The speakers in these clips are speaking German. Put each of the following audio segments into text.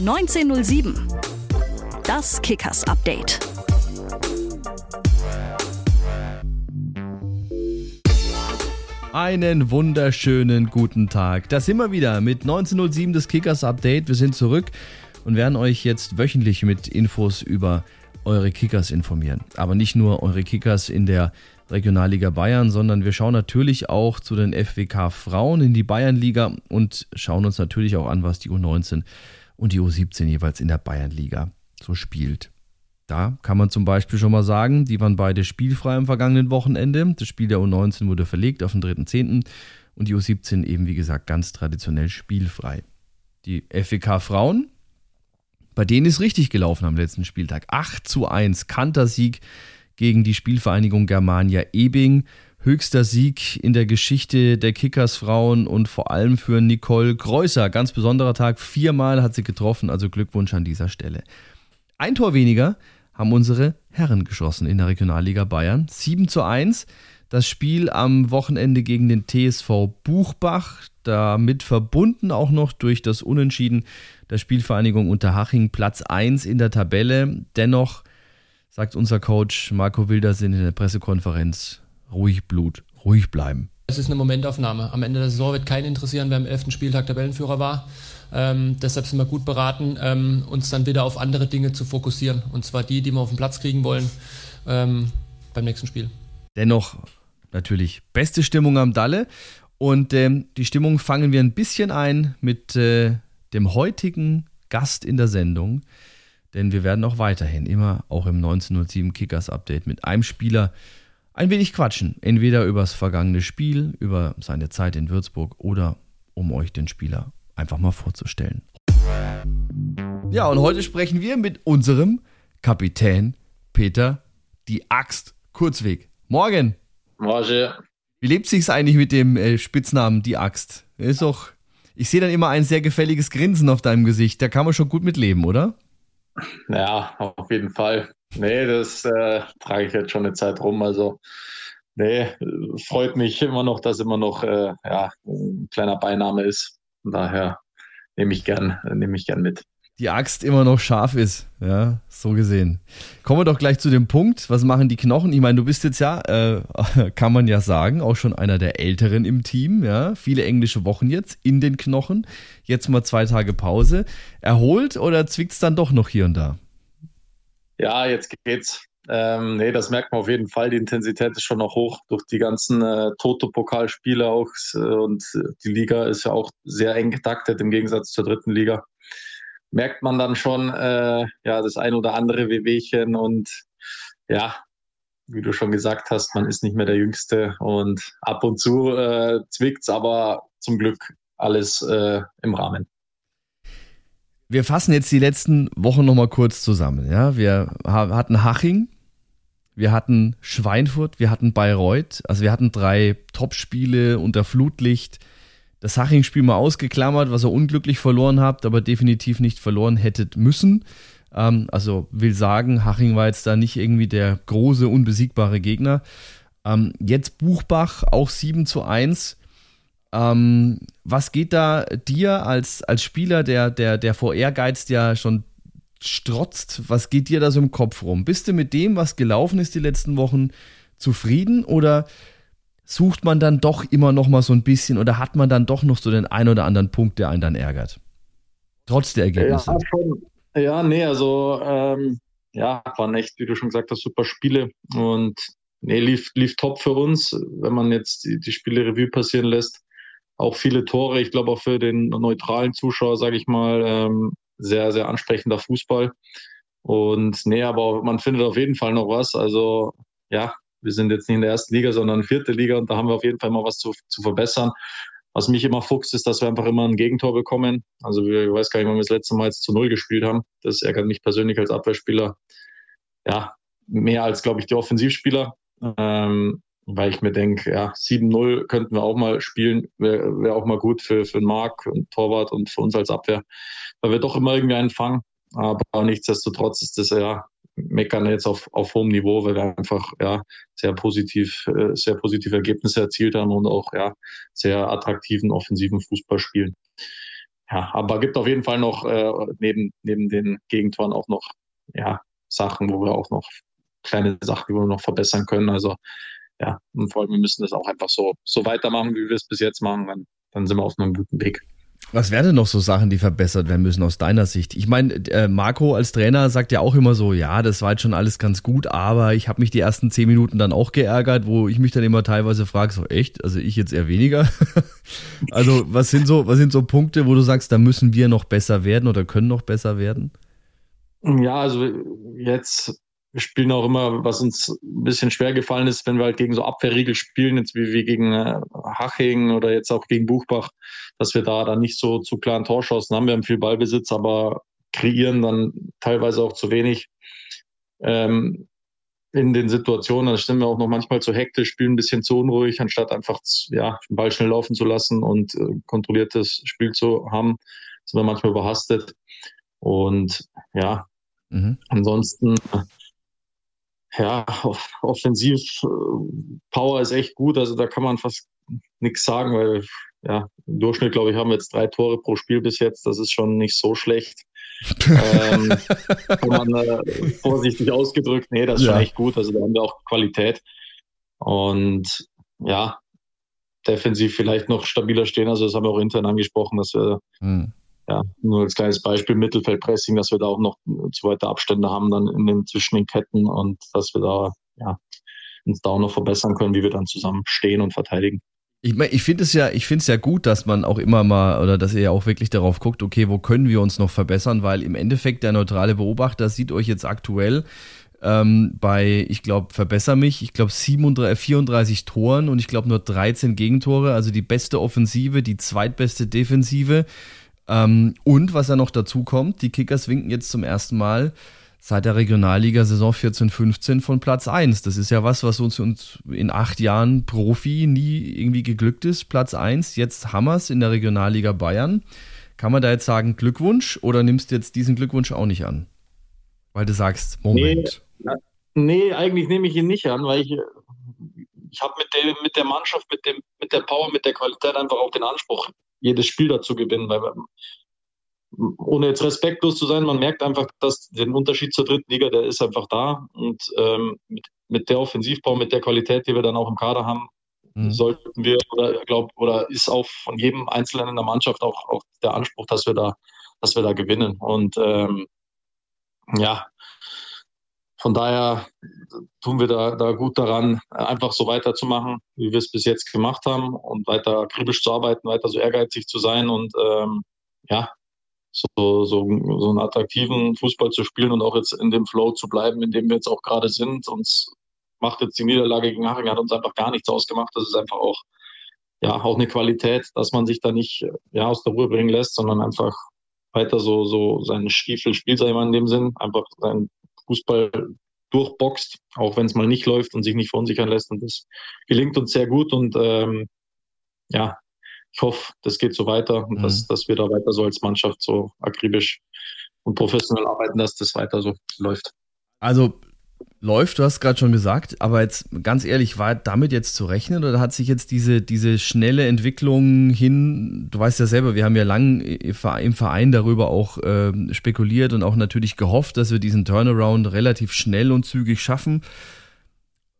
1907. Das Kickers Update. Einen wunderschönen guten Tag. Das wir wieder mit 1907 das Kickers Update. Wir sind zurück und werden euch jetzt wöchentlich mit Infos über eure Kickers informieren. Aber nicht nur eure Kickers in der Regionalliga Bayern, sondern wir schauen natürlich auch zu den FWK Frauen in die Bayernliga und schauen uns natürlich auch an, was die U19 und die U17 jeweils in der Bayernliga so spielt. Da kann man zum Beispiel schon mal sagen, die waren beide spielfrei am vergangenen Wochenende. Das Spiel der U19 wurde verlegt auf den 3.10. und die U17 eben, wie gesagt, ganz traditionell spielfrei. Die FWK Frauen, bei denen ist richtig gelaufen am letzten Spieltag. 8 zu 1, Kantersieg gegen die Spielvereinigung Germania Ebing. Höchster Sieg in der Geschichte der Kickersfrauen und vor allem für Nicole Kreuzer. Ganz besonderer Tag. Viermal hat sie getroffen, also Glückwunsch an dieser Stelle. Ein Tor weniger haben unsere Herren geschossen in der Regionalliga Bayern. 7 zu 1. Das Spiel am Wochenende gegen den TSV Buchbach, damit verbunden auch noch durch das Unentschieden der Spielvereinigung Unterhaching, Platz 1 in der Tabelle. Dennoch sagt unser Coach Marco Wildersinn in der Pressekonferenz, ruhig Blut, ruhig bleiben. Es ist eine Momentaufnahme. Am Ende der Saison wird keinen interessieren, wer am 11. Spieltag Tabellenführer war. Ähm, deshalb sind wir gut beraten, ähm, uns dann wieder auf andere Dinge zu fokussieren. Und zwar die, die wir auf den Platz kriegen wollen ähm, beim nächsten Spiel. Dennoch natürlich beste Stimmung am Dalle. Und ähm, die Stimmung fangen wir ein bisschen ein mit äh, dem heutigen Gast in der Sendung. Denn wir werden auch weiterhin immer auch im 1907 Kickers Update mit einem Spieler ein wenig quatschen. Entweder über das vergangene Spiel, über seine Zeit in Würzburg oder um euch den Spieler einfach mal vorzustellen. Ja, und heute sprechen wir mit unserem Kapitän Peter die Axt Kurzweg. Morgen. Morgen. Wie lebt sich's eigentlich mit dem äh, Spitznamen die Axt? Ist doch ich sehe dann immer ein sehr gefälliges Grinsen auf deinem Gesicht. Da kann man schon gut mitleben, oder? Ja, auf jeden Fall. Nee, das äh, trage ich jetzt schon eine Zeit rum. Also, nee, freut mich immer noch, dass immer noch äh, ja, ein kleiner Beiname ist. Von daher nehme ich gern, ich gern mit die Axt immer noch scharf ist. Ja, so gesehen. Kommen wir doch gleich zu dem Punkt. Was machen die Knochen? Ich meine, du bist jetzt ja, äh, kann man ja sagen, auch schon einer der Älteren im Team. Ja, viele englische Wochen jetzt in den Knochen. Jetzt mal zwei Tage Pause. Erholt oder zwickt es dann doch noch hier und da? Ja, jetzt geht's. Ähm, nee, das merkt man auf jeden Fall. Die Intensität ist schon noch hoch durch die ganzen äh, Toto-Pokalspiele auch. Äh, und die Liga ist ja auch sehr eng getaktet im Gegensatz zur dritten Liga merkt man dann schon äh, ja das ein oder andere Wehwehchen und ja, wie du schon gesagt hast, man ist nicht mehr der Jüngste und ab und zu äh, zwickt's, aber zum Glück alles äh, im Rahmen. Wir fassen jetzt die letzten Wochen nochmal kurz zusammen. Ja, wir hatten Haching, wir hatten Schweinfurt, wir hatten Bayreuth, also wir hatten drei Topspiele unter Flutlicht das Haching-Spiel mal ausgeklammert, was ihr unglücklich verloren habt, aber definitiv nicht verloren hättet müssen. Ähm, also will sagen, Haching war jetzt da nicht irgendwie der große, unbesiegbare Gegner. Ähm, jetzt Buchbach, auch 7 zu 1. Ähm, was geht da dir als, als Spieler, der, der, der vor Ehrgeiz ja schon strotzt, was geht dir da so im Kopf rum? Bist du mit dem, was gelaufen ist die letzten Wochen, zufrieden oder sucht man dann doch immer noch mal so ein bisschen oder hat man dann doch noch so den ein oder anderen Punkt, der einen dann ärgert? Trotz der Ergebnisse. Ja, schon. ja nee, also ähm, ja, waren echt, wie du schon gesagt hast, super Spiele und nee, lief, lief top für uns, wenn man jetzt die, die Spiele Revue passieren lässt. Auch viele Tore, ich glaube auch für den neutralen Zuschauer, sage ich mal, ähm, sehr, sehr ansprechender Fußball. Und nee, aber man findet auf jeden Fall noch was. Also ja, wir sind jetzt nicht in der ersten Liga, sondern vierte Liga und da haben wir auf jeden Fall mal was zu, zu verbessern. Was mich immer fuchst, ist, dass wir einfach immer ein Gegentor bekommen. Also ich weiß gar nicht, wann wir das letzte Mal jetzt zu Null gespielt haben. Das ärgert mich persönlich als Abwehrspieler. Ja, mehr als, glaube ich, die Offensivspieler. Ähm, weil ich mir denke, ja, 7-0 könnten wir auch mal spielen, wäre wär auch mal gut für, für Marc und Torwart und für uns als Abwehr, weil wir doch immer irgendwie einen fangen. Aber nichtsdestotrotz ist das ja meckern jetzt auf, auf hohem Niveau, weil wir einfach ja, sehr positiv, äh, sehr positive Ergebnisse erzielt haben und auch ja, sehr attraktiven offensiven Fußball spielen. ja, aber gibt auf jeden Fall noch äh, neben, neben den Gegentoren auch noch ja, Sachen, wo wir auch noch kleine Sachen, die wir noch verbessern können. Also ja, und vor allem, wir müssen das auch einfach so, so weitermachen, wie wir es bis jetzt machen, dann, dann sind wir auf einem guten Weg. Was wären denn noch so Sachen, die verbessert werden müssen aus deiner Sicht? Ich meine, äh, Marco als Trainer sagt ja auch immer so, ja, das war jetzt schon alles ganz gut, aber ich habe mich die ersten zehn Minuten dann auch geärgert, wo ich mich dann immer teilweise frage, so echt, also ich jetzt eher weniger. also was sind so, was sind so Punkte, wo du sagst, da müssen wir noch besser werden oder können noch besser werden? Ja, also jetzt wir spielen auch immer, was uns ein bisschen schwer gefallen ist, wenn wir halt gegen so Abwehrriegel spielen, jetzt wie, wie gegen äh, Haching oder jetzt auch gegen Buchbach, dass wir da dann nicht so zu klaren Torschancen haben. Wir haben viel Ballbesitz, aber kreieren dann teilweise auch zu wenig ähm, in den Situationen. Dann stimmen wir auch noch manchmal zu hektisch, spielen ein bisschen zu unruhig, anstatt einfach ja, den Ball schnell laufen zu lassen und äh, kontrolliertes Spiel zu haben, sind wir manchmal überhastet. Und ja, Mhm. Ansonsten ja, offensiv äh, Power ist echt gut. Also da kann man fast nichts sagen, weil ja, im Durchschnitt, glaube ich, haben wir jetzt drei Tore pro Spiel bis jetzt. Das ist schon nicht so schlecht. ähm, kann man äh, vorsichtig ausgedrückt. Nee, das ist ja. schon echt gut. Also da haben wir auch Qualität. Und ja, defensiv vielleicht noch stabiler stehen. Also das haben wir auch intern angesprochen, dass wir mhm ja, nur als kleines Beispiel Mittelfeldpressing, dass wir da auch noch zu weite Abstände haben dann in den zwischen den Ketten und dass wir da ja, uns da auch noch verbessern können, wie wir dann zusammen stehen und verteidigen. Ich meine, ich finde es ja, ich finde es ja gut, dass man auch immer mal oder dass ihr ja auch wirklich darauf guckt, okay, wo können wir uns noch verbessern, weil im Endeffekt der neutrale Beobachter sieht euch jetzt aktuell ähm, bei, ich glaube, verbessere mich, ich glaube 34 Toren und ich glaube nur 13 Gegentore, also die beste Offensive, die zweitbeste Defensive. Ähm, und was ja noch dazu kommt, die Kickers winken jetzt zum ersten Mal seit der Regionalliga-Saison 14-15 von Platz 1. Das ist ja was, was uns, uns in acht Jahren Profi nie irgendwie geglückt ist. Platz 1, jetzt Hammers in der Regionalliga Bayern. Kann man da jetzt sagen Glückwunsch oder nimmst du jetzt diesen Glückwunsch auch nicht an? Weil du sagst, Moment. Nee, nee eigentlich nehme ich ihn nicht an, weil ich, ich habe mit der, mit der Mannschaft, mit, dem, mit der Power, mit der Qualität einfach auch den Anspruch, jedes Spiel dazu gewinnen, weil ohne jetzt respektlos zu sein, man merkt einfach, dass den Unterschied zur dritten Liga, der ist einfach da. Und ähm, mit, mit der Offensivbau, mit der Qualität, die wir dann auch im Kader haben, mhm. sollten wir oder glaub, oder ist auch von jedem Einzelnen in der Mannschaft auch, auch der Anspruch, dass wir da, dass wir da gewinnen. Und ähm, ja, von daher tun wir da, da gut daran, einfach so weiterzumachen, wie wir es bis jetzt gemacht haben und weiter akribisch zu arbeiten, weiter so ehrgeizig zu sein und ähm, ja, so, so, so einen attraktiven Fußball zu spielen und auch jetzt in dem Flow zu bleiben, in dem wir jetzt auch gerade sind. Uns macht jetzt die Niederlage gegen Haching, hat uns einfach gar nichts ausgemacht. Das ist einfach auch, ja, auch eine Qualität, dass man sich da nicht ja, aus der Ruhe bringen lässt, sondern einfach weiter so, so seinen Stiefel spielt, sag ich mal in dem Sinn, einfach sein Fußball durchboxt, auch wenn es mal nicht läuft und sich nicht verunsichern lässt. Und das gelingt uns sehr gut. Und ähm, ja, ich hoffe, das geht so weiter und mhm. dass, dass wir da weiter so als Mannschaft so akribisch und professionell arbeiten, dass das weiter so läuft. Also läuft, du hast gerade schon gesagt, aber jetzt ganz ehrlich, war damit jetzt zu rechnen oder hat sich jetzt diese, diese schnelle Entwicklung hin, du weißt ja selber, wir haben ja lang im Verein darüber auch äh, spekuliert und auch natürlich gehofft, dass wir diesen Turnaround relativ schnell und zügig schaffen.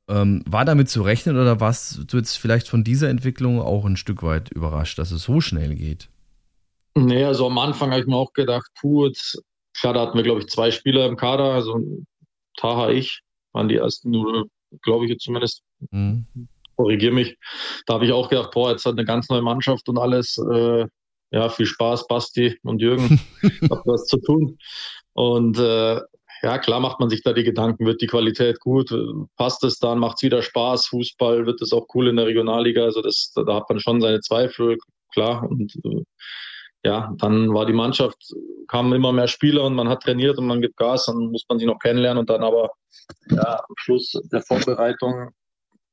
Ähm, war damit zu rechnen oder warst du jetzt vielleicht von dieser Entwicklung auch ein Stück weit überrascht, dass es so schnell geht? Nee, also am Anfang habe ich mir auch gedacht, puh, jetzt, klar, da hatten wir, glaube ich, zwei Spieler im Kader, also Taha, ich, waren die ersten glaube ich jetzt zumindest. Mhm. Korrigiere mich. Da habe ich auch gedacht, boah, jetzt hat eine ganz neue Mannschaft und alles. Äh, ja, viel Spaß, Basti und Jürgen. Habt was zu tun. Und äh, ja, klar macht man sich da die Gedanken, wird die Qualität gut, passt es dann, macht es wieder Spaß, Fußball, wird es auch cool in der Regionalliga. Also das, da hat man schon seine Zweifel, klar. Und äh, ja, dann war die Mannschaft, kamen immer mehr Spieler und man hat trainiert und man gibt Gas, dann muss man sie noch kennenlernen und dann aber ja, am Schluss der Vorbereitung,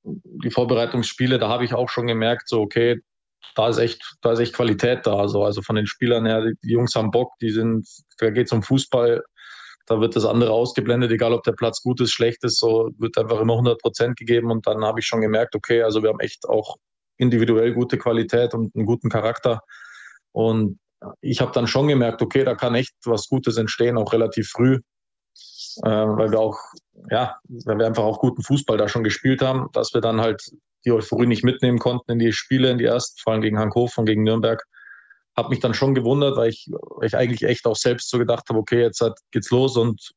die Vorbereitungsspiele, da habe ich auch schon gemerkt, so okay, da ist echt, da ist echt Qualität da. Also, also von den Spielern her, die, die Jungs haben Bock, die sind, da geht es um Fußball, da wird das andere ausgeblendet, egal ob der Platz gut ist, schlecht ist, so wird einfach immer 100 Prozent gegeben und dann habe ich schon gemerkt, okay, also wir haben echt auch individuell gute Qualität und einen guten Charakter und ich habe dann schon gemerkt, okay, da kann echt was Gutes entstehen, auch relativ früh, äh, weil wir auch, ja, weil wir einfach auch guten Fußball da schon gespielt haben, dass wir dann halt die Euphorie nicht mitnehmen konnten in die Spiele, in die ersten, vor allem gegen Hankhof und gegen Nürnberg. Habe mich dann schon gewundert, weil ich, weil ich eigentlich echt auch selbst so gedacht habe, okay, jetzt hat, geht's los und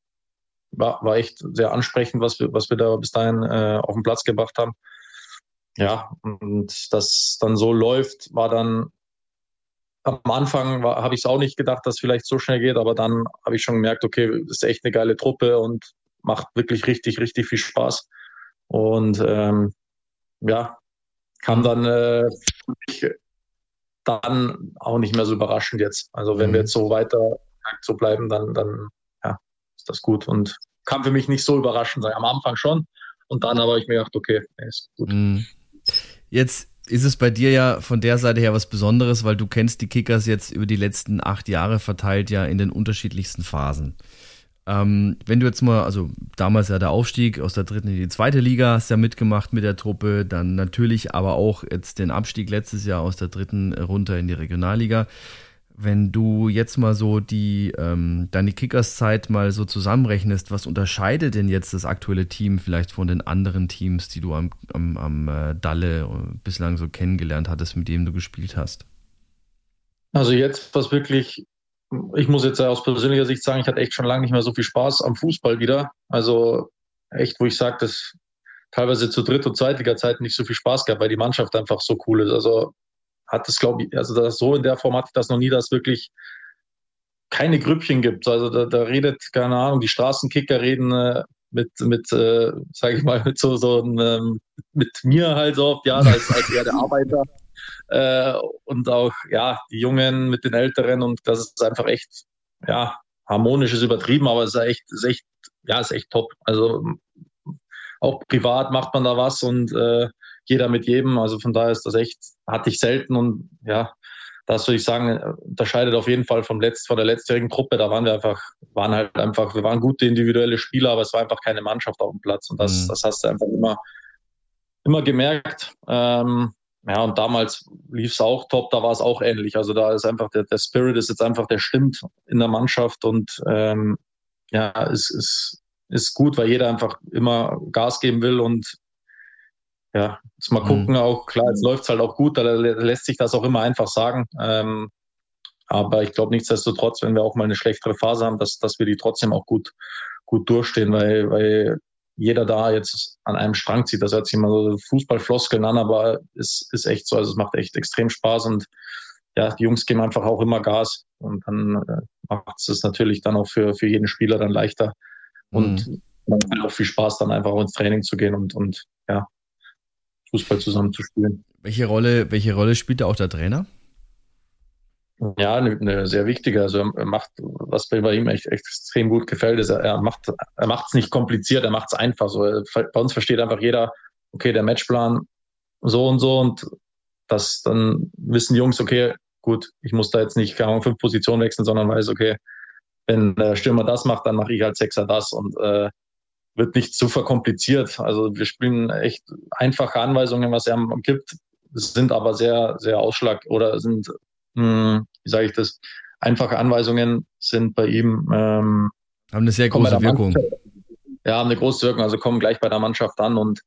war, war echt sehr ansprechend, was wir, was wir da bis dahin äh, auf den Platz gebracht haben. Ja, und das dann so läuft, war dann am Anfang habe ich es auch nicht gedacht, dass es vielleicht so schnell geht, aber dann habe ich schon gemerkt, okay, das ist echt eine geile Truppe und macht wirklich richtig, richtig viel Spaß. Und ähm, ja, kam dann äh, dann auch nicht mehr so überraschend jetzt. Also wenn mhm. wir jetzt so weiter so bleiben, dann, dann ja, ist das gut. Und kam für mich nicht so überraschend sein. Am Anfang schon. Und dann habe ich mir gedacht, okay, ist gut. Mhm. Jetzt ist es bei dir ja von der Seite her was Besonderes, weil du kennst die Kickers jetzt über die letzten acht Jahre verteilt ja in den unterschiedlichsten Phasen. Ähm, wenn du jetzt mal, also damals ja der Aufstieg aus der dritten in die zweite Liga, hast ja mitgemacht mit der Truppe, dann natürlich aber auch jetzt den Abstieg letztes Jahr aus der dritten runter in die Regionalliga. Wenn du jetzt mal so die ähm, deine Kickers-Zeit mal so zusammenrechnest, was unterscheidet denn jetzt das aktuelle Team vielleicht von den anderen Teams, die du am, am, am äh, Dalle äh, bislang so kennengelernt hattest, mit dem du gespielt hast? Also jetzt, was wirklich, ich muss jetzt aus persönlicher Sicht sagen, ich hatte echt schon lange nicht mehr so viel Spaß am Fußball wieder. Also echt, wo ich sage, dass teilweise zu Dritt- und Zweitliga-Zeiten nicht so viel Spaß gab, weil die Mannschaft einfach so cool ist. Also hat es, glaube ich, also das so in der Form hatte ich das noch nie, dass wirklich keine Grüppchen gibt. Also da, da redet, keine Ahnung, die Straßenkicker reden äh, mit, mit äh, sage ich mal, mit so, so ähm, mit mir halt so oft, ja, als, als eher der Arbeiter. Äh, und auch, ja, die Jungen mit den Älteren und das ist einfach echt, ja, harmonisch ist übertrieben, aber es ist echt, ist echt, ja, ist echt top. Also auch privat macht man da was und äh, jeder mit jedem. Also von daher ist das echt, hatte ich selten und ja, das würde ich sagen, unterscheidet auf jeden Fall vom Letzt, von der letztjährigen Truppe. Da waren wir einfach, waren halt einfach, wir waren gute individuelle Spieler, aber es war einfach keine Mannschaft auf dem Platz. Und das, mhm. das hast du einfach immer, immer gemerkt. Ähm, ja, und damals lief es auch top, da war es auch ähnlich. Also da ist einfach der, der Spirit ist jetzt einfach, der stimmt in der Mannschaft und ähm, ja, es ist, ist gut, weil jeder einfach immer Gas geben will und ja, jetzt mal gucken, mhm. auch klar, jetzt läuft es halt auch gut, da lässt sich das auch immer einfach sagen. Ähm, aber ich glaube nichtsdestotrotz, wenn wir auch mal eine schlechtere Phase haben, dass, dass wir die trotzdem auch gut, gut durchstehen, weil, weil jeder da jetzt an einem Strang zieht. Das hört sich immer so Fußballfloskeln an, aber es ist echt so. Also es macht echt extrem Spaß und ja, die Jungs geben einfach auch immer Gas und dann äh, macht es natürlich dann auch für, für jeden Spieler dann leichter und mhm. man hat auch viel Spaß, dann einfach auch ins Training zu gehen und, und ja, Fußball zusammen zu spielen. Welche Rolle, welche Rolle spielt da auch der Trainer? Ja, eine, eine sehr wichtige. Also er macht, was mir bei ihm echt, echt extrem gut gefällt, ist, er macht, er macht es nicht kompliziert, er macht es einfach. So, bei uns versteht einfach jeder, okay, der Matchplan so und so und das dann wissen die Jungs, okay, gut, ich muss da jetzt nicht keine Ahnung, fünf Positionen wechseln, sondern weiß, okay, wenn der Stürmer das macht, dann mache ich als Sechser das und äh, wird nicht zu verkompliziert. Also wir spielen echt einfache Anweisungen, was er gibt, sind aber sehr, sehr ausschlag oder sind, mh, hm, wie sage ich das, einfache Anweisungen sind bei ihm ähm, haben eine sehr große Wirkung. Ja, haben eine große Wirkung. Also kommen gleich bei der Mannschaft an und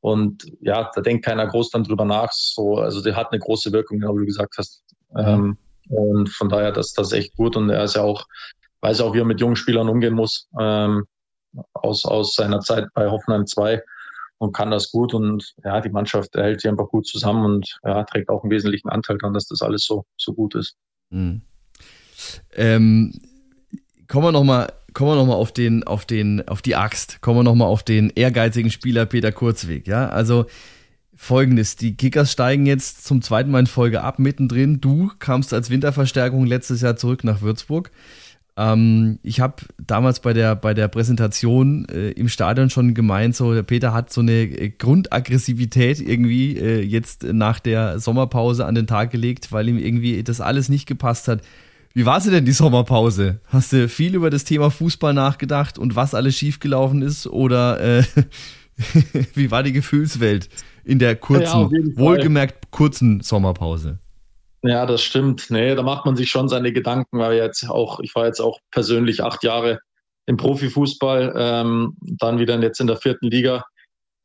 und ja, da denkt keiner groß dann drüber nach. So, also der hat eine große Wirkung, wie du gesagt hast. Ähm, und von daher, das, das ist echt gut. Und er ist ja auch, weiß auch, wie er mit jungen Spielern umgehen muss. Ähm, aus, aus seiner Zeit bei Hoffenheim 2 und kann das gut und ja, die Mannschaft hält sich einfach gut zusammen und ja, trägt auch einen wesentlichen Anteil daran, dass das alles so, so gut ist. Mhm. Ähm, kommen wir nochmal kommen wir noch auf den, auf den, auf die Axt, kommen wir nochmal auf den ehrgeizigen Spieler Peter Kurzweg, ja, also Folgendes, die Kickers steigen jetzt zum zweiten Mal in Folge ab, mittendrin. Du kamst als Winterverstärkung letztes Jahr zurück nach Würzburg. Ähm, ich habe damals bei der, bei der Präsentation äh, im Stadion schon gemeint, so der Peter hat so eine äh, Grundaggressivität irgendwie äh, jetzt nach der Sommerpause an den Tag gelegt, weil ihm irgendwie das alles nicht gepasst hat. Wie war sie denn die Sommerpause? Hast du viel über das Thema Fußball nachgedacht und was alles schiefgelaufen ist? Oder äh, wie war die Gefühlswelt in der kurzen, ja, wohlgemerkt kurzen Sommerpause? Ja, das stimmt. Nee, da macht man sich schon seine Gedanken, weil jetzt auch, ich war jetzt auch persönlich acht Jahre im Profifußball, ähm, dann wieder jetzt in der vierten Liga.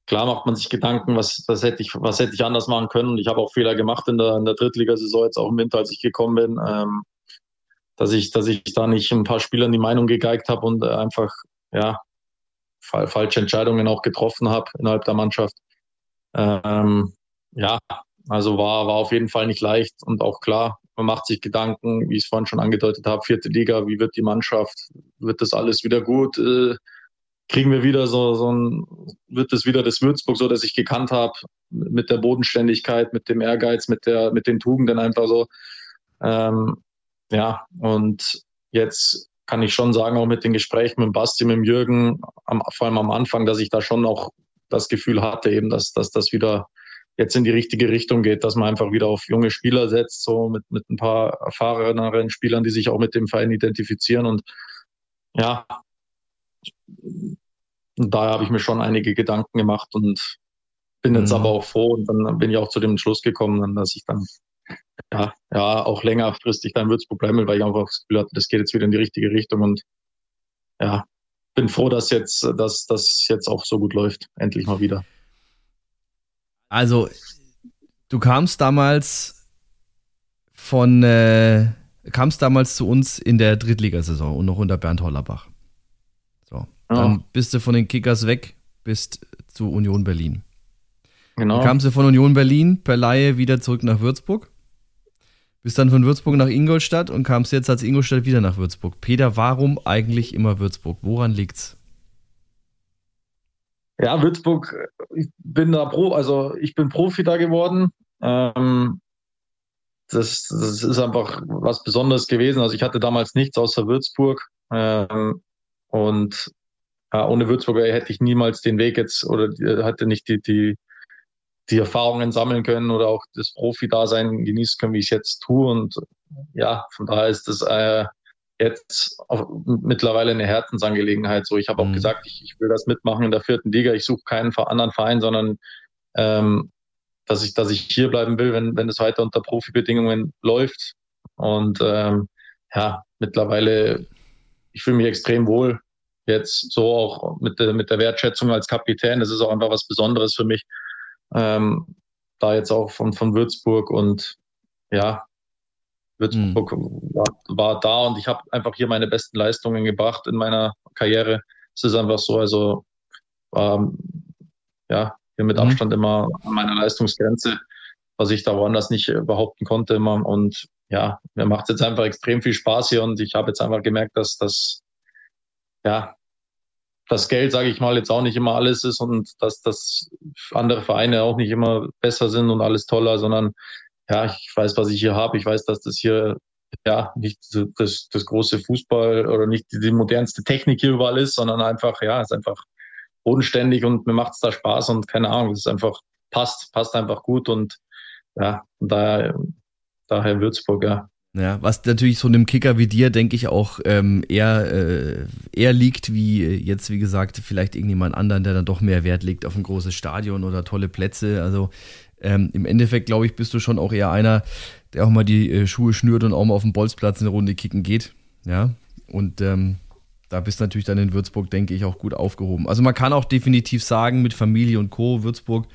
Klar macht man sich Gedanken, was, was, hätte, ich, was hätte ich anders machen können. Ich habe auch Fehler gemacht in der, in der Drittligasaison, jetzt auch im Winter, als ich gekommen bin, ähm, dass, ich, dass ich da nicht ein paar Spielern die Meinung gegeigt habe und einfach ja, falsche Entscheidungen auch getroffen habe innerhalb der Mannschaft. Ähm, ja, also war, war auf jeden Fall nicht leicht und auch klar, man macht sich Gedanken, wie ich es vorhin schon angedeutet habe, vierte Liga, wie wird die Mannschaft, wird das alles wieder gut? Äh, kriegen wir wieder so, so ein, wird es wieder das Würzburg, so dass ich gekannt habe, mit der Bodenständigkeit, mit dem Ehrgeiz, mit der, mit den Tugenden einfach so. Ähm, ja, und jetzt kann ich schon sagen, auch mit den Gesprächen mit Basti, mit Jürgen, am, vor allem am Anfang, dass ich da schon auch das Gefühl hatte, eben, dass, dass das wieder jetzt in die richtige Richtung geht, dass man einfach wieder auf junge Spieler setzt, so mit, mit ein paar erfahreneren Spielern, die sich auch mit dem Verein identifizieren. Und ja, da habe ich mir schon einige Gedanken gemacht und bin jetzt mhm. aber auch froh und dann bin ich auch zu dem Schluss gekommen, dass ich dann ja, ja auch längerfristig da in Würzburg bleiben will, weil ich einfach das Gefühl hatte, das geht jetzt wieder in die richtige Richtung und ja, bin froh, dass jetzt, dass das jetzt auch so gut läuft, endlich mal wieder. Also, du kamst damals von, äh, kamst damals zu uns in der Drittligasaison und noch unter Bernd Hollerbach. So. Ja. Dann bist du von den Kickers weg, bist zu Union Berlin. Genau. Dann kamst du von Union Berlin per Laie wieder zurück nach Würzburg. Bist dann von Würzburg nach Ingolstadt und kamst jetzt als Ingolstadt wieder nach Würzburg. Peter, warum eigentlich immer Würzburg? Woran liegt's? Ja, Würzburg, ich bin da Pro, also ich bin Profi da geworden. Ähm, das, das ist einfach was Besonderes gewesen. Also ich hatte damals nichts außer Würzburg. Ähm, und ja, ohne Würzburg hätte ich niemals den Weg jetzt oder hatte nicht die, die, die Erfahrungen sammeln können oder auch das Profi-Dasein genießen können, wie ich es jetzt tue. Und ja, von daher ist das äh, jetzt mittlerweile eine Herzensangelegenheit. So, ich habe auch mhm. gesagt, ich, ich, will das mitmachen in der vierten Liga. Ich suche keinen anderen Verein, sondern ähm, dass ich, dass ich hier bleiben will, wenn, wenn es weiter unter Profibedingungen läuft. Und ähm, ja, mittlerweile, ich fühle mich extrem wohl. Jetzt so auch mit der, mit der Wertschätzung als Kapitän. Das ist auch einfach was Besonderes für mich. Ähm, da jetzt auch von, von Würzburg und ja, Würzburg mhm. war, war, da und ich habe einfach hier meine besten Leistungen gebracht in meiner Karriere. Es ist einfach so, also ähm, ja, hier mit mhm. Abstand immer an meiner Leistungsgrenze, was ich da woanders nicht behaupten konnte immer. Und ja, mir macht es jetzt einfach extrem viel Spaß hier und ich habe jetzt einfach gemerkt, dass das ja das Geld, sage ich mal, jetzt auch nicht immer alles ist und dass dass andere Vereine auch nicht immer besser sind und alles toller, sondern ja, ich weiß, was ich hier habe. Ich weiß, dass das hier ja nicht das, das große Fußball oder nicht die, modernste Technik hier überall ist, sondern einfach, ja, ist einfach bodenständig und mir macht es da Spaß und keine Ahnung, es ist einfach, passt, passt einfach gut und ja, daher, daher Würzburg, ja. Ja, was natürlich so einem Kicker wie dir, denke ich, auch ähm, eher, äh, eher liegt, wie jetzt, wie gesagt, vielleicht irgendjemand anderen, der dann doch mehr Wert legt auf ein großes Stadion oder tolle Plätze. Also ähm, Im Endeffekt, glaube ich, bist du schon auch eher einer, der auch mal die äh, Schuhe schnürt und auch mal auf dem Bolzplatz eine Runde kicken geht. Ja. Und ähm, da bist du natürlich dann in Würzburg, denke ich, auch gut aufgehoben. Also man kann auch definitiv sagen, mit Familie und Co. Würzburg,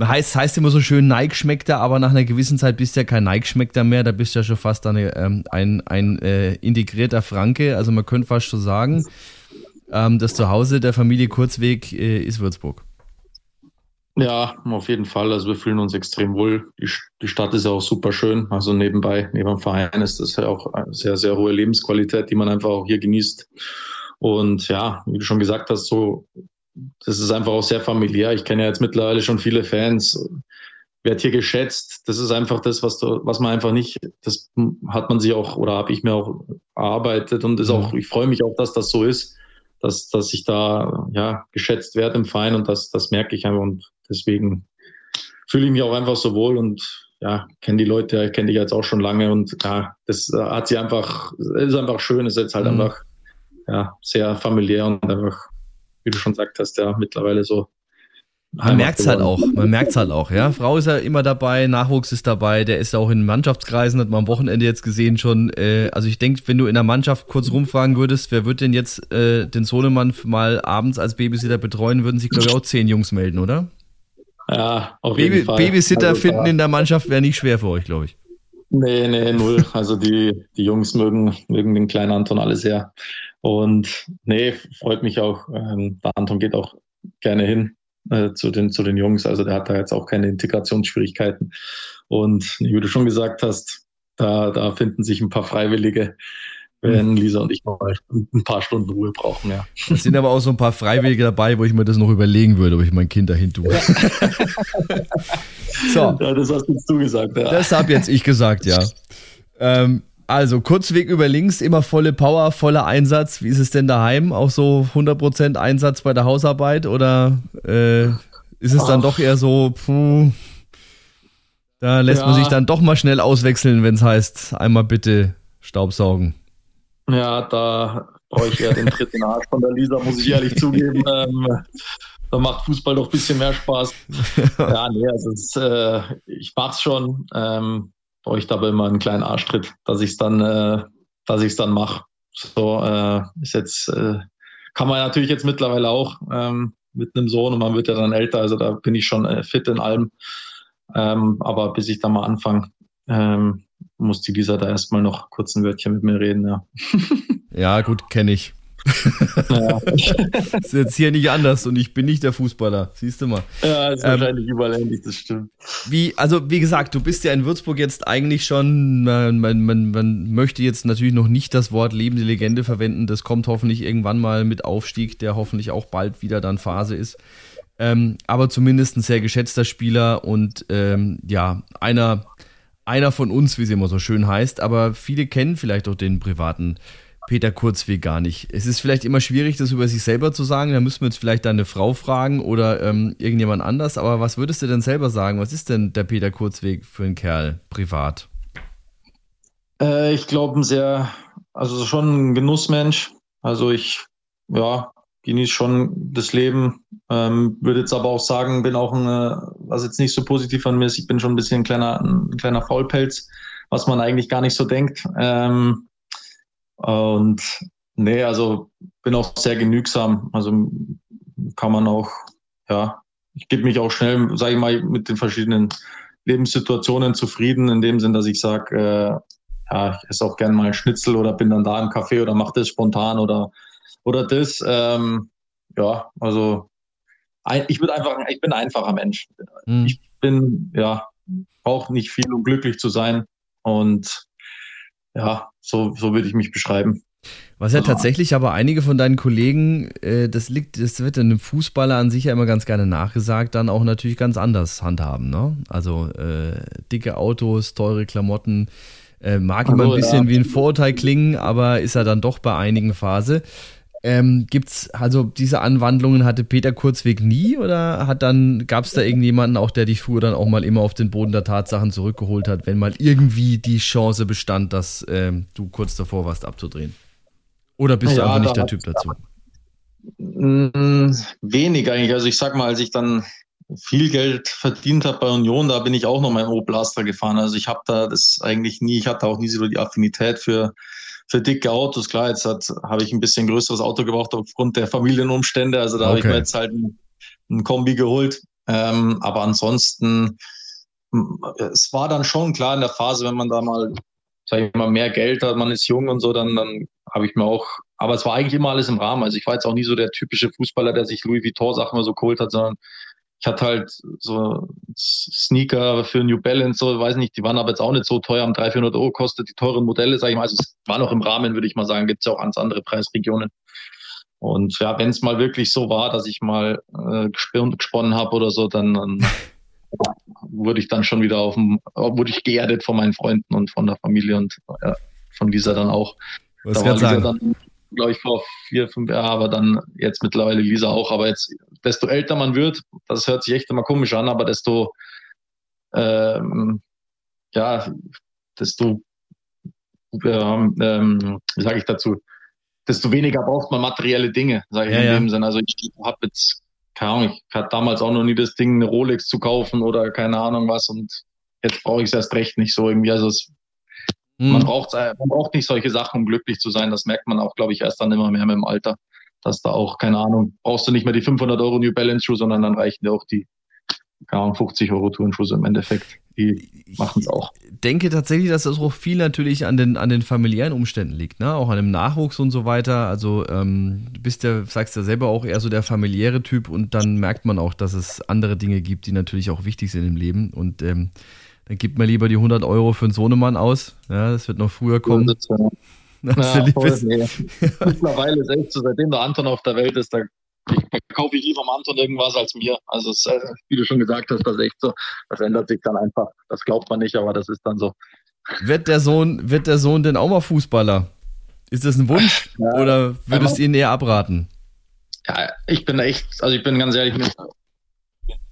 heißt, heißt immer so schön, Nike schmeckt da, aber nach einer gewissen Zeit bist du ja kein Nike schmeckt da mehr, da bist du ja schon fast eine, ähm, ein, ein äh, integrierter Franke. Also man könnte fast schon sagen, ähm, das Zuhause der Familie Kurzweg äh, ist Würzburg. Ja, auf jeden Fall. Also wir fühlen uns extrem wohl. Die, die Stadt ist ja auch super schön. Also nebenbei, neben dem Verein ist das ja auch eine sehr, sehr hohe Lebensqualität, die man einfach auch hier genießt. Und ja, wie du schon gesagt hast, so, das ist einfach auch sehr familiär. Ich kenne ja jetzt mittlerweile schon viele Fans. Wird hier geschätzt. Das ist einfach das, was du, was man einfach nicht, das hat man sich auch oder habe ich mir auch erarbeitet und ist auch, ich freue mich auch, dass das so ist dass, dass ich da ja, geschätzt werde im Verein und das, das merke ich einfach und deswegen fühle ich mich auch einfach so wohl und ja, kenne die Leute, kenne die jetzt auch schon lange und ja, das hat sie einfach, ist einfach schön, ist jetzt halt mhm. einfach ja, sehr familiär und einfach, wie du schon gesagt hast, ja, mittlerweile so man merkt es halt auch, man merkt es halt auch, ja. Frau ist ja immer dabei, Nachwuchs ist dabei, der ist auch in Mannschaftskreisen, hat man am Wochenende jetzt gesehen schon. Äh, also ich denke, wenn du in der Mannschaft kurz rumfragen würdest, wer wird denn jetzt äh, den Sohnemann mal abends als Babysitter betreuen, würden sich, glaube ich, auch zehn Jungs melden, oder? Ja, auf Baby, jeden Fall. Babysitter also, finden in der Mannschaft wäre nicht schwer für euch, glaube ich. Nee, nee, null. Also die, die Jungs mögen, mögen den kleinen Anton alle sehr. Und nee, freut mich auch. Ähm, der Anton geht auch gerne hin äh, zu, den, zu den Jungs. Also der hat da jetzt auch keine Integrationsschwierigkeiten. Und wie du schon gesagt hast, da, da finden sich ein paar Freiwillige, wenn Lisa und ich mal ein paar Stunden Ruhe brauchen. Ja. Es sind aber auch so ein paar Freiwillige dabei, wo ich mir das noch überlegen würde, ob ich mein Kind dahin tue. So. Ja, das hast jetzt du gesagt. Ja. Das habe jetzt ich gesagt, ja. Ähm, also, Kurzweg über links, immer volle Power, voller Einsatz. Wie ist es denn daheim? Auch so 100% Einsatz bei der Hausarbeit oder äh, ist es dann doch eher so, puh, da lässt ja. man sich dann doch mal schnell auswechseln, wenn es heißt, einmal bitte Staubsaugen. Ja, da brauche ich eher den dritten Arsch von der Lisa, muss ich ehrlich zugeben. Ähm, da macht Fußball doch ein bisschen mehr Spaß. ja, nee, also es, äh, ich mach's schon. Ähm, bräuchte aber immer einen kleinen Arschtritt, dass ich es dann, äh, dass ich es dann mache. So äh, ist jetzt, äh, kann man natürlich jetzt mittlerweile auch ähm, mit einem Sohn und man wird ja dann älter, also da bin ich schon äh, fit in allem. Ähm, aber bis ich da mal anfange, ähm, muss die Lisa da erstmal noch kurz ein Wörtchen mit mir reden, ja. ja, gut, kenne ich. Ja. ist jetzt hier nicht anders und ich bin nicht der Fußballer, siehst du mal. Ja, ist ähm, wahrscheinlich überall ähnlich, das stimmt. Wie, also wie gesagt, du bist ja in Würzburg jetzt eigentlich schon, man, man, man, man möchte jetzt natürlich noch nicht das Wort lebende Legende verwenden, das kommt hoffentlich irgendwann mal mit Aufstieg, der hoffentlich auch bald wieder dann Phase ist. Ähm, aber zumindest ein sehr geschätzter Spieler und ähm, ja, einer, einer von uns, wie es immer so schön heißt, aber viele kennen vielleicht auch den privaten Peter Kurzweg gar nicht. Es ist vielleicht immer schwierig, das über sich selber zu sagen. Da müssen wir jetzt vielleicht deine Frau fragen oder ähm, irgendjemand anders. Aber was würdest du denn selber sagen? Was ist denn der Peter Kurzweg für ein Kerl privat? Äh, ich glaube, ein sehr, also schon ein Genussmensch. Also ich, ja, genieße schon das Leben. Ähm, würde jetzt aber auch sagen, bin auch ein, was jetzt nicht so positiv an mir ist, ich bin schon ein bisschen ein kleiner, ein kleiner Faulpelz, was man eigentlich gar nicht so denkt. Ähm, und nee, also bin auch sehr genügsam. Also kann man auch, ja, ich gebe mich auch schnell, sage ich mal, mit den verschiedenen Lebenssituationen zufrieden, in dem Sinn, dass ich sage, äh, ja, ich esse auch gerne mal einen Schnitzel oder bin dann da im Café oder mache das spontan oder, oder das. Ähm, ja, also ein, ich würde einfach, ich bin ein einfacher Mensch. Mhm. Ich bin, ja, brauche nicht viel, um glücklich zu sein. Und ja, so, so würde ich mich beschreiben. Was ja tatsächlich aber einige von deinen Kollegen, äh, das liegt, das wird einem Fußballer an sich ja immer ganz gerne nachgesagt, dann auch natürlich ganz anders handhaben. Ne? Also äh, dicke Autos, teure Klamotten, äh, mag immer ein bisschen wie ein Vorurteil klingen, aber ist ja dann doch bei einigen Phase. Ähm, gibt's, also diese Anwandlungen hatte Peter Kurzweg nie oder hat dann, gab es da irgendjemanden auch, der dich früher dann auch mal immer auf den Boden der Tatsachen zurückgeholt hat, wenn mal irgendwie die Chance bestand, dass ähm, du kurz davor warst abzudrehen? Oder bist ja, du einfach nicht der Typ dazu? Mm, wenig eigentlich. Also ich sag mal, als ich dann viel Geld verdient habe bei Union, da bin ich auch noch mein Opel Astra gefahren. Also ich habe da das eigentlich nie, ich hatte auch nie so die Affinität für für dicke Autos. Klar, jetzt habe ich ein bisschen größeres Auto gebraucht aufgrund der Familienumstände. Also da okay. habe ich mir jetzt halt ein, ein Kombi geholt. Ähm, aber ansonsten, es war dann schon klar in der Phase, wenn man da mal, sag ich mal, mehr Geld hat, man ist jung und so, dann, dann habe ich mir auch, aber es war eigentlich immer alles im Rahmen. Also ich war jetzt auch nie so der typische Fußballer, der sich Louis Vuitton Sachen mal so geholt hat, sondern ich hatte halt so Sneaker für New Balance, so weiß nicht, die waren aber jetzt auch nicht so teuer, haben 300, 400 Euro kostet, die teuren Modelle, sage ich mal. Also es war noch im Rahmen, würde ich mal sagen, gibt es ja auch ganz andere Preisregionen. Und ja, wenn es mal wirklich so war, dass ich mal äh, gesponnen habe oder so, dann, dann wurde ich dann schon wieder auf dem, wurde ich geerdet von meinen Freunden und von der Familie und ja, von dieser dann auch. Was da war Lisa dann, glaube ich, vor vier, fünf Jahren, aber dann jetzt mittlerweile Lisa auch. Aber jetzt, desto älter man wird, das hört sich echt immer komisch an, aber desto, ähm, ja, desto, ähm, ähm, wie sage ich dazu, desto weniger braucht man materielle Dinge, sage ich ja, in ja. dem Sinne. Also ich habe jetzt keine Ahnung, ich hatte damals auch noch nie das Ding, eine Rolex zu kaufen oder keine Ahnung was und jetzt brauche ich es erst recht nicht so irgendwie. Also es, mhm. man, braucht, man braucht nicht solche Sachen, um glücklich zu sein. Das merkt man auch, glaube ich, erst dann immer mehr mit dem Alter. Dass da auch, keine Ahnung, brauchst du nicht mehr die 500 Euro New Balance Schuhe, sondern dann reichen dir auch die, keine Ahnung, 50 Euro Turnschuhe im Endeffekt. Die machen es auch. Ich denke tatsächlich, dass das auch viel natürlich an den, an den familiären Umständen liegt, ne? Auch an dem Nachwuchs und so weiter. Also ähm, du bist ja, sagst ja selber auch eher so der familiäre Typ und dann merkt man auch, dass es andere Dinge gibt, die natürlich auch wichtig sind im Leben. Und ähm, dann gibt man lieber die 100 Euro für einen Sohnemann aus. Ja, das wird noch früher kommen. Ja, ja, voll, nee. Mittlerweile ist echt so, seitdem der Anton auf der Welt ist, da kaufe ich lieber am Anton irgendwas als mir. Also, es, äh, wie du schon gesagt hast, das ist echt so. Das ändert sich dann einfach. Das glaubt man nicht, aber das ist dann so. Wird der Sohn, wird der Sohn denn auch mal Fußballer? Ist das ein Wunsch ja, oder würdest du ihn eher abraten? Ja, ich bin echt, also ich bin ganz ehrlich, nicht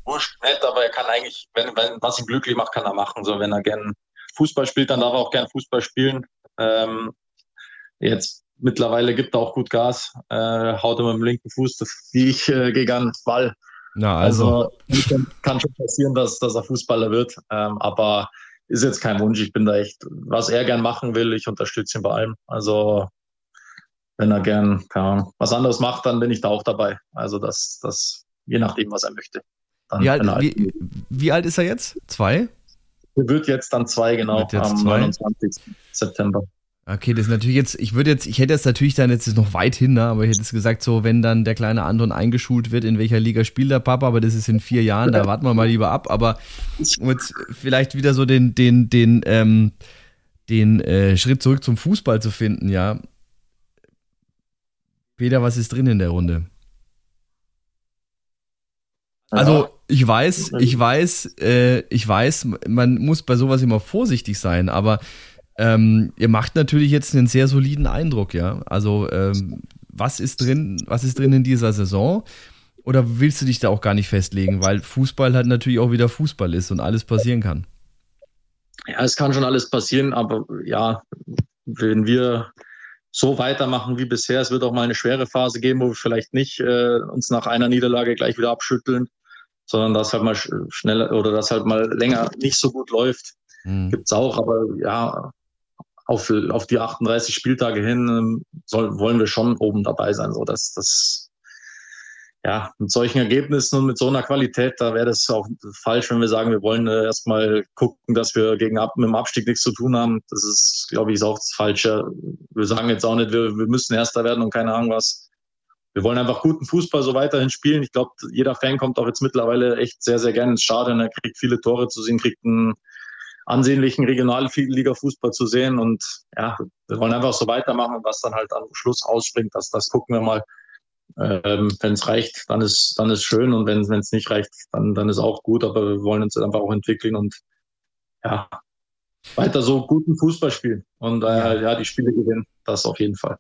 wurscht nett, aber er kann eigentlich, wenn, wenn was ihn glücklich macht, kann er machen. So, wenn er gern Fußball spielt, dann darf er auch gern Fußball spielen. Ähm, jetzt mittlerweile gibt er auch gut Gas, äh, haut er mit dem linken Fuß wie ich äh, gegen Ball. Na, also. also kann schon passieren, dass, dass er Fußballer wird, ähm, aber ist jetzt kein Wunsch. Ich bin da echt, was er gern machen will, ich unterstütze ihn bei allem. Also wenn er gern Ahnung, was anderes macht, dann bin ich da auch dabei. Also das, das je nachdem, was er möchte. Wie alt, wie, wie alt, ist er jetzt? Zwei? Er wird jetzt dann zwei, genau, am zwei? 29. September. Okay, das ist natürlich jetzt, ich würde jetzt, ich hätte jetzt natürlich dann jetzt noch weit hin, ne, aber ich hätte jetzt gesagt, so, wenn dann der kleine Anton eingeschult wird, in welcher Liga spielt der Papa, aber das ist in vier Jahren, da warten wir mal lieber ab, aber um jetzt vielleicht wieder so den, den, den, ähm, den äh, Schritt zurück zum Fußball zu finden, ja. Peter, was ist drin in der Runde? Also ich weiß, ich weiß, äh, ich weiß, man muss bei sowas immer vorsichtig sein, aber ähm, ihr macht natürlich jetzt einen sehr soliden Eindruck, ja. Also ähm, was ist drin, was ist drin in dieser Saison? Oder willst du dich da auch gar nicht festlegen, weil Fußball halt natürlich auch wieder Fußball ist und alles passieren kann? Ja, es kann schon alles passieren, aber ja, wenn wir so weitermachen wie bisher, es wird auch mal eine schwere Phase geben, wo wir vielleicht nicht äh, uns nach einer Niederlage gleich wieder abschütteln sondern dass halt mal schneller oder dass halt mal länger nicht so gut läuft. Mhm. Gibt's auch, aber ja, auf, auf die 38 Spieltage hin ähm, soll, wollen wir schon oben dabei sein. So, dass das ja mit solchen Ergebnissen und mit so einer Qualität, da wäre das auch falsch, wenn wir sagen, wir wollen äh, erstmal gucken, dass wir gegen Ab mit dem Abstieg nichts zu tun haben. Das ist, glaube ich, ist auch das Falsche. Wir sagen jetzt auch nicht, wir, wir müssen Erster werden und keine Ahnung was wir wollen einfach guten Fußball so weiterhin spielen. Ich glaube, jeder Fan kommt auch jetzt mittlerweile echt sehr, sehr gerne ins Stadion. Er kriegt viele Tore zu sehen, kriegt einen ansehnlichen Regionalliga-Fußball zu sehen. Und ja, wir wollen einfach so weitermachen. was dann halt am Schluss ausspringt, das, das gucken wir mal. Ähm, wenn es reicht, dann ist dann ist schön und wenn es nicht reicht, dann dann ist auch gut. Aber wir wollen uns einfach auch entwickeln und ja weiter so guten Fußball spielen und äh, ja die Spiele gewinnen. Das auf jeden Fall.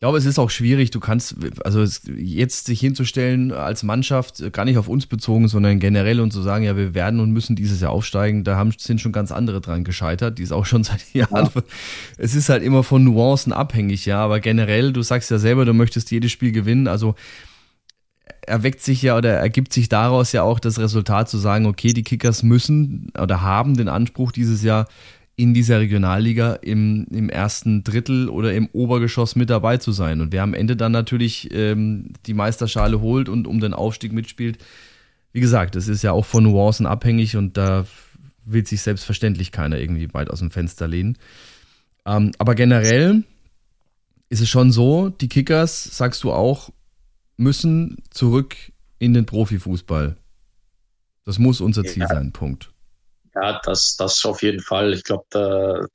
Ich glaube, es ist auch schwierig. Du kannst, also jetzt sich hinzustellen als Mannschaft, gar nicht auf uns bezogen, sondern generell und zu sagen, ja, wir werden und müssen dieses Jahr aufsteigen, da haben, sind schon ganz andere dran gescheitert, die ist auch schon seit Jahren. Ja. Es ist halt immer von Nuancen abhängig, ja, aber generell, du sagst ja selber, du möchtest jedes Spiel gewinnen, also erweckt sich ja oder ergibt sich daraus ja auch das Resultat zu sagen, okay, die Kickers müssen oder haben den Anspruch dieses Jahr in dieser Regionalliga im, im ersten Drittel oder im Obergeschoss mit dabei zu sein. Und wer am Ende dann natürlich ähm, die Meisterschale holt und um den Aufstieg mitspielt, wie gesagt, es ist ja auch von Nuancen abhängig und da will sich selbstverständlich keiner irgendwie weit aus dem Fenster lehnen. Ähm, aber generell ist es schon so, die Kickers, sagst du auch, müssen zurück in den Profifußball. Das muss unser Ziel ja. sein, Punkt. Ja, das, das auf jeden Fall. Ich glaube, da,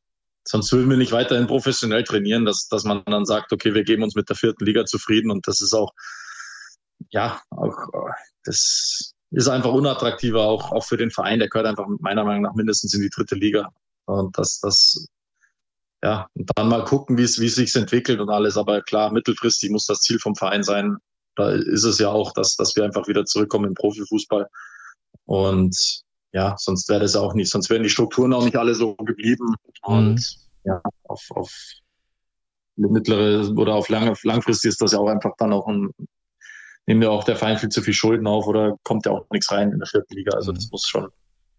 sonst würden wir nicht weiterhin professionell trainieren, dass, dass man dann sagt, okay, wir geben uns mit der vierten Liga zufrieden und das ist auch, ja, auch, das ist einfach unattraktiver, auch, auch für den Verein. Der gehört einfach meiner Meinung nach mindestens in die dritte Liga. Und das, das, ja, und dann mal gucken, wie es, wie es sich entwickelt und alles. Aber klar, mittelfristig muss das Ziel vom Verein sein. Da ist es ja auch, dass, dass wir einfach wieder zurückkommen im Profifußball. Und ja, sonst wäre das auch nicht, sonst wären die Strukturen auch nicht alle so geblieben. Und mhm. ja, auf, auf mittlere oder auf lange, langfristig ist das ja auch einfach dann auch ein, nimmt ja auch der Verein viel zu viel Schulden auf oder kommt ja auch nichts rein in der vierten Liga. Also das mhm. muss schon,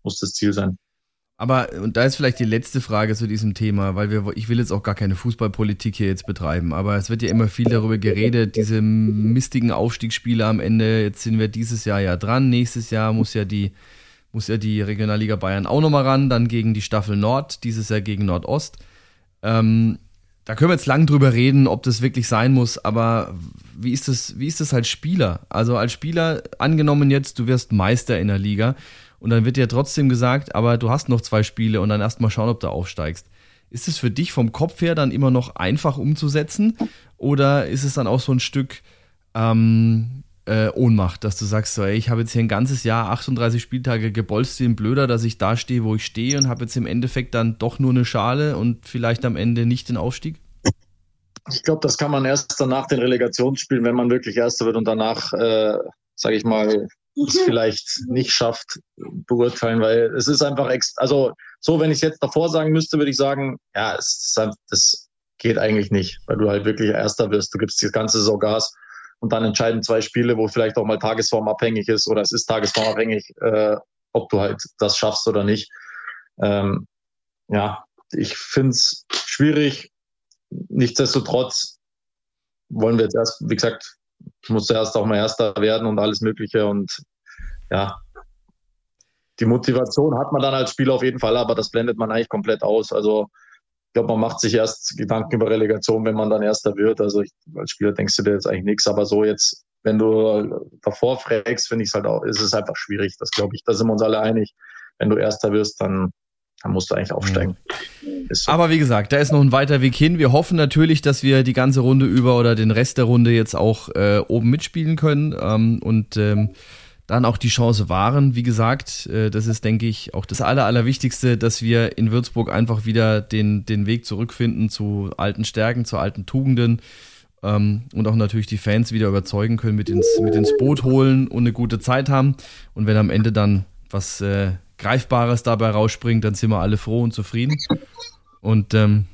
muss das Ziel sein. Aber, und da ist vielleicht die letzte Frage zu diesem Thema, weil wir, ich will jetzt auch gar keine Fußballpolitik hier jetzt betreiben, aber es wird ja immer viel darüber geredet, diese mistigen Aufstiegsspiele am Ende, jetzt sind wir dieses Jahr ja dran, nächstes Jahr muss ja die, muss ja die Regionalliga Bayern auch nochmal ran, dann gegen die Staffel Nord, dieses Jahr gegen Nordost. Ähm, da können wir jetzt lang drüber reden, ob das wirklich sein muss, aber wie ist das, wie ist das als Spieler? Also als Spieler, angenommen jetzt, du wirst Meister in der Liga und dann wird dir trotzdem gesagt, aber du hast noch zwei Spiele und dann erstmal schauen, ob du aufsteigst. Ist es für dich vom Kopf her dann immer noch einfach umzusetzen oder ist es dann auch so ein Stück ähm, äh, Ohnmacht, dass du sagst, so, ey, ich habe jetzt hier ein ganzes Jahr 38 Spieltage gebolzt, den blöder, dass ich da stehe, wo ich stehe und habe jetzt im Endeffekt dann doch nur eine Schale und vielleicht am Ende nicht den Aufstieg? Ich glaube, das kann man erst danach den Relegationsspielen, wenn man wirklich Erster wird und danach, äh, sage ich mal, es vielleicht nicht schafft, beurteilen, weil es ist einfach, ex also so, wenn ich es jetzt davor sagen müsste, würde ich sagen, ja, es ist, das geht eigentlich nicht, weil du halt wirklich Erster wirst. Du gibst das ganze Saison Gas und dann entscheiden zwei Spiele, wo vielleicht auch mal Tagesform abhängig ist oder es ist tagesformabhängig, äh, ob du halt das schaffst oder nicht. Ähm, ja, ich finde es schwierig. Nichtsdestotrotz wollen wir jetzt erst, wie gesagt, muss erst auch mal Erster werden und alles Mögliche. Und ja, die Motivation hat man dann als Spieler auf jeden Fall, aber das blendet man eigentlich komplett aus. Also ich glaube, man macht sich erst Gedanken über Relegation, wenn man dann Erster wird. Also ich, als Spieler denkst du dir jetzt eigentlich nichts, aber so jetzt, wenn du davor fragst, finde ich es halt auch, ist es einfach schwierig. Das glaube ich, da sind wir uns alle einig. Wenn du Erster wirst, dann dann musst du eigentlich aufsteigen. Mhm. So. Aber wie gesagt, da ist noch ein weiter Weg hin. Wir hoffen natürlich, dass wir die ganze Runde über oder den Rest der Runde jetzt auch äh, oben mitspielen können ähm, und ähm, dann auch die Chance wahren. Wie gesagt, äh, das ist, denke ich, auch das Aller, Allerwichtigste, dass wir in Würzburg einfach wieder den, den Weg zurückfinden zu alten Stärken, zu alten Tugenden ähm, und auch natürlich die Fans wieder überzeugen können, mit ins, mit ins Boot holen und eine gute Zeit haben. Und wenn am Ende dann was äh, Greifbares dabei rausspringt, dann sind wir alle froh und zufrieden. Und ähm,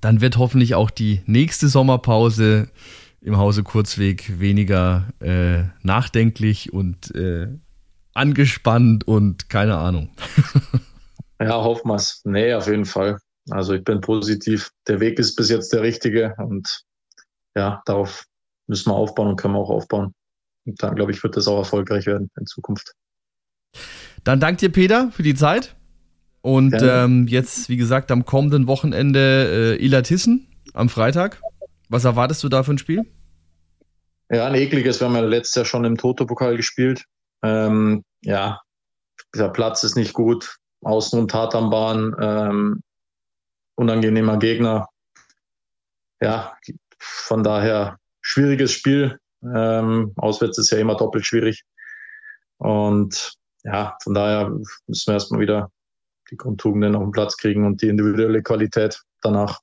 dann wird hoffentlich auch die nächste Sommerpause im Hause Kurzweg weniger äh, nachdenklich und äh, angespannt und keine Ahnung. ja, hoffen wir es. Nee, auf jeden Fall. Also ich bin positiv. Der Weg ist bis jetzt der richtige und ja, darauf müssen wir aufbauen und können wir auch aufbauen. Und dann, glaube ich, wird das auch erfolgreich werden in Zukunft. Dann danke dir, Peter, für die Zeit. Und ähm, jetzt, wie gesagt, am kommenden Wochenende äh, Ilatissen am Freitag. Was erwartest du da für ein Spiel? Ja, ein ekliges. Wir haben ja letztes Jahr schon im Toto-Pokal gespielt. Ähm, ja, der Platz ist nicht gut. Außen und Tatanbahn. Ähm, unangenehmer Gegner. Ja, von daher schwieriges Spiel. Ähm, auswärts ist ja immer doppelt schwierig. Und ja, von daher müssen wir erstmal wieder die Grundtugenden auf den Platz kriegen und die individuelle Qualität danach.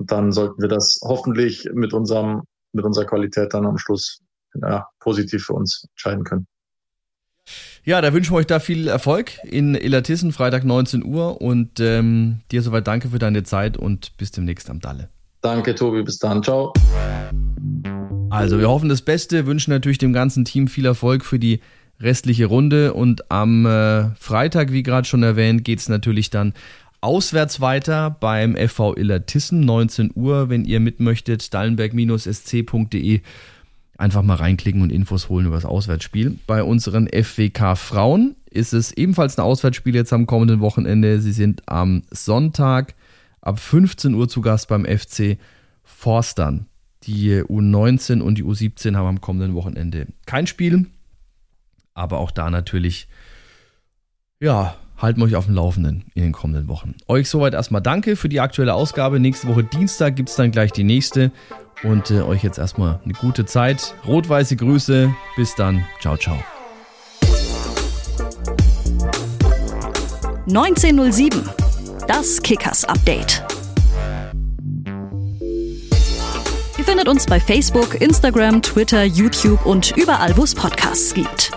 Und dann sollten wir das hoffentlich mit unserem, mit unserer Qualität dann am Schluss ja, positiv für uns entscheiden können. Ja, da wünschen wir euch da viel Erfolg in Illertissen, Freitag 19 Uhr. Und ähm, dir soweit danke für deine Zeit und bis demnächst am Dalle. Danke, Tobi. Bis dann. Ciao. Also, wir hoffen das Beste, wünschen natürlich dem ganzen Team viel Erfolg für die restliche Runde. Und am äh, Freitag, wie gerade schon erwähnt, geht es natürlich dann auswärts weiter beim FV Illertissen, 19 Uhr. Wenn ihr mit möchtet, dallenberg-sc.de einfach mal reinklicken und Infos holen über das Auswärtsspiel. Bei unseren FWK Frauen ist es ebenfalls ein Auswärtsspiel jetzt am kommenden Wochenende. Sie sind am Sonntag ab 15 Uhr zu Gast beim FC Forstern. Die U19 und die U17 haben am kommenden Wochenende kein Spiel. Aber auch da natürlich, ja, halten wir euch auf dem Laufenden in den kommenden Wochen. Euch soweit erstmal danke für die aktuelle Ausgabe. Nächste Woche Dienstag gibt es dann gleich die nächste. Und äh, euch jetzt erstmal eine gute Zeit. Rot-weiße Grüße. Bis dann. Ciao, ciao. 1907. Das Kickers Update. Ihr findet uns bei Facebook, Instagram, Twitter, YouTube und überall, wo es Podcasts gibt.